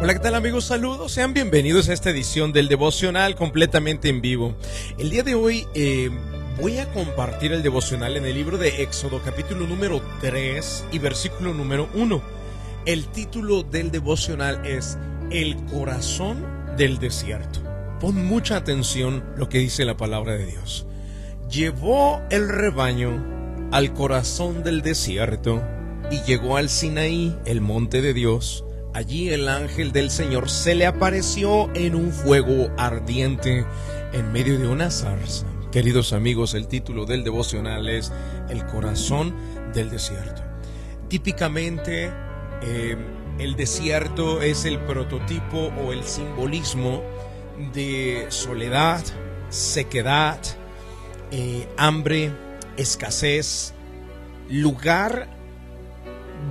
Hola, ¿qué tal amigos? Saludos, sean bienvenidos a esta edición del devocional completamente en vivo. El día de hoy eh, voy a compartir el devocional en el libro de Éxodo capítulo número 3 y versículo número 1. El título del devocional es El corazón del desierto. Pon mucha atención lo que dice la palabra de Dios. Llevó el rebaño al corazón del desierto y llegó al Sinaí, el monte de Dios Allí el ángel del Señor se le apareció en un fuego ardiente en medio de una zarza. Queridos amigos, el título del devocional es El corazón del desierto. Típicamente, eh, el desierto es el prototipo o el simbolismo de soledad, sequedad, eh, hambre, escasez, lugar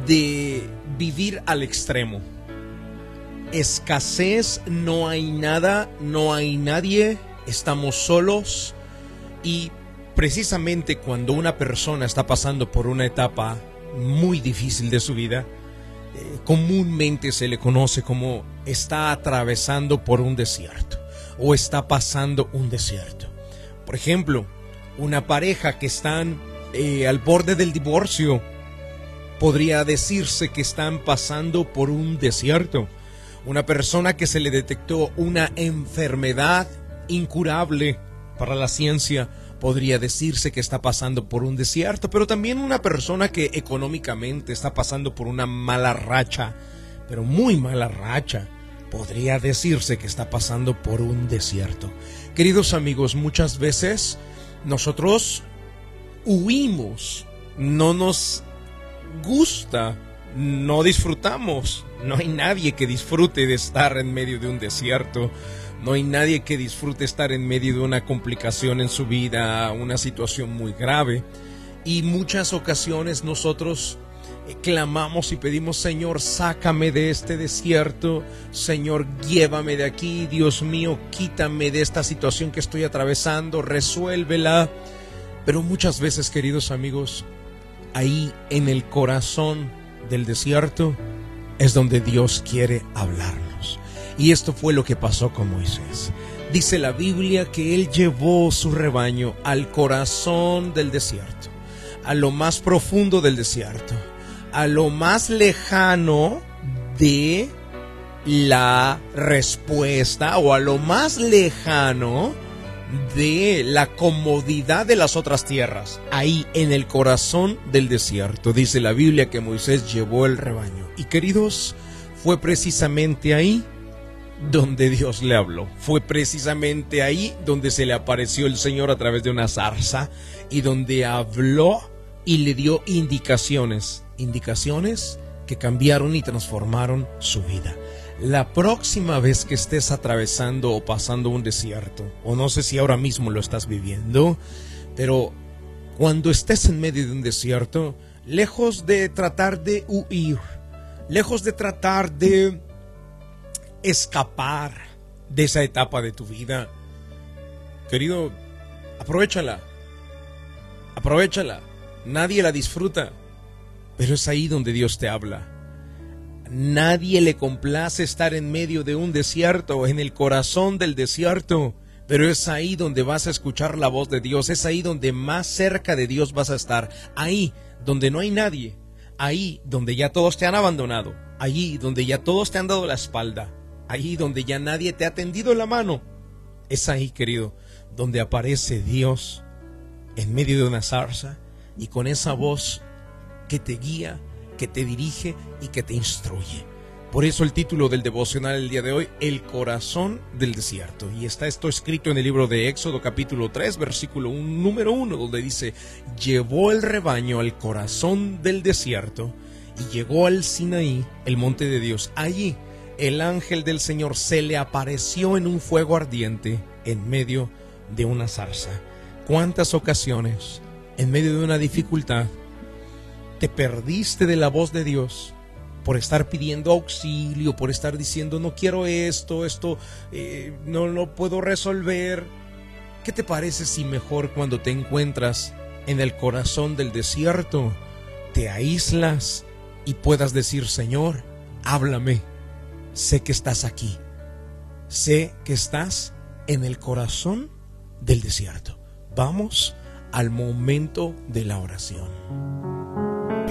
de vivir al extremo escasez, no hay nada, no hay nadie, estamos solos y precisamente cuando una persona está pasando por una etapa muy difícil de su vida, eh, comúnmente se le conoce como está atravesando por un desierto o está pasando un desierto. Por ejemplo, una pareja que están eh, al borde del divorcio, podría decirse que están pasando por un desierto una persona que se le detectó una enfermedad incurable para la ciencia, podría decirse que está pasando por un desierto, pero también una persona que económicamente está pasando por una mala racha, pero muy mala racha, podría decirse que está pasando por un desierto. Queridos amigos, muchas veces nosotros huimos, no nos gusta, no disfrutamos no hay nadie que disfrute de estar en medio de un desierto. No hay nadie que disfrute estar en medio de una complicación en su vida, una situación muy grave. Y muchas ocasiones nosotros eh, clamamos y pedimos, Señor, sácame de este desierto, Señor, llévame de aquí, Dios mío, quítame de esta situación que estoy atravesando, resuélvela. Pero muchas veces, queridos amigos, ahí en el corazón del desierto, es donde Dios quiere hablarnos. Y esto fue lo que pasó con Moisés. Dice la Biblia que él llevó su rebaño al corazón del desierto, a lo más profundo del desierto, a lo más lejano de la respuesta o a lo más lejano de la comodidad de las otras tierras, ahí en el corazón del desierto. Dice la Biblia que Moisés llevó el rebaño. Y queridos, fue precisamente ahí donde Dios le habló. Fue precisamente ahí donde se le apareció el Señor a través de una zarza y donde habló y le dio indicaciones, indicaciones que cambiaron y transformaron su vida la próxima vez que estés atravesando o pasando un desierto, o no sé si ahora mismo lo estás viviendo, pero cuando estés en medio de un desierto, lejos de tratar de huir, lejos de tratar de escapar de esa etapa de tu vida, querido, aprovechala, aprovechala, nadie la disfruta, pero es ahí donde Dios te habla Nadie le complace estar en medio de un desierto, en el corazón del desierto. Pero es ahí donde vas a escuchar la voz de Dios, es ahí donde más cerca de Dios vas a estar, ahí donde no hay nadie, ahí donde ya todos te han abandonado, allí donde ya todos te han dado la espalda, ahí donde ya nadie te ha tendido la mano. Es ahí, querido, donde aparece Dios en medio de una zarza y con esa voz que te guía, que te dirige y que te instruye. Por eso el título del devocional el día de hoy, El corazón del desierto. Y está esto escrito en el libro de Éxodo capítulo 3, versículo número 1, donde dice, llevó el rebaño al corazón del desierto y llegó al Sinaí, el monte de Dios. Allí el ángel del Señor se le apareció en un fuego ardiente en medio de una zarza. ¿Cuántas ocasiones en medio de una dificultad te perdiste de la voz de Dios por estar pidiendo auxilio, por estar diciendo no quiero esto, esto eh, no lo puedo resolver. ¿Qué te parece si mejor cuando te encuentras en el corazón del desierto, te aíslas y puedas decir, Señor, háblame, sé que estás aquí. Sé que estás en el corazón del desierto. Vamos al momento de la oración.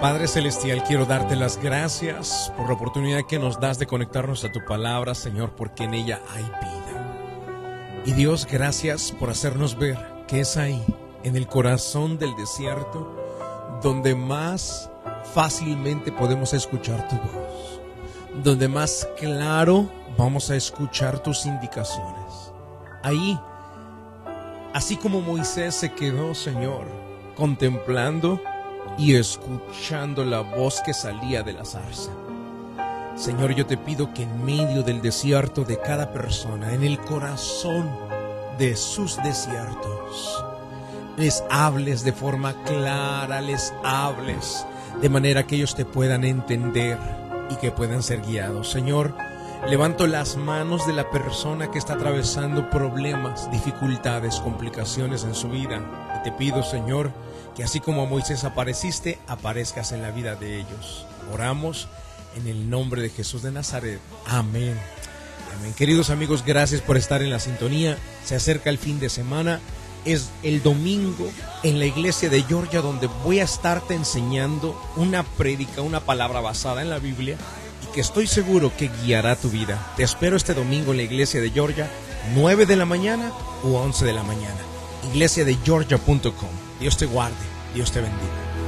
Padre Celestial, quiero darte las gracias por la oportunidad que nos das de conectarnos a tu palabra, Señor, porque en ella hay vida. Y Dios, gracias por hacernos ver que es ahí, en el corazón del desierto, donde más fácilmente podemos escuchar tu voz, donde más claro vamos a escuchar tus indicaciones. Ahí, así como Moisés se quedó, Señor, contemplando y escuchando la voz que salía de la zarza. Señor, yo te pido que en medio del desierto de cada persona, en el corazón de sus desiertos, les hables de forma clara, les hables de manera que ellos te puedan entender y que puedan ser guiados. Señor, levanto las manos de la persona que está atravesando problemas, dificultades, complicaciones en su vida. Y te pido, Señor, que así como a Moisés apareciste, aparezcas en la vida de ellos. Oramos en el nombre de Jesús de Nazaret. Amén. Amén. Queridos amigos, gracias por estar en la sintonía. Se acerca el fin de semana. Es el domingo en la iglesia de Georgia donde voy a estarte enseñando una prédica, una palabra basada en la Biblia que estoy seguro que guiará tu vida. Te espero este domingo en la iglesia de Georgia, 9 de la mañana u 11 de la mañana. Iglesia de Georgia.com. Dios te guarde, Dios te bendiga.